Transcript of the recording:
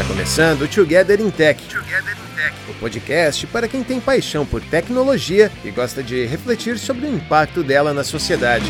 Está começando o Together in Tech, o podcast para quem tem paixão por tecnologia e gosta de refletir sobre o impacto dela na sociedade.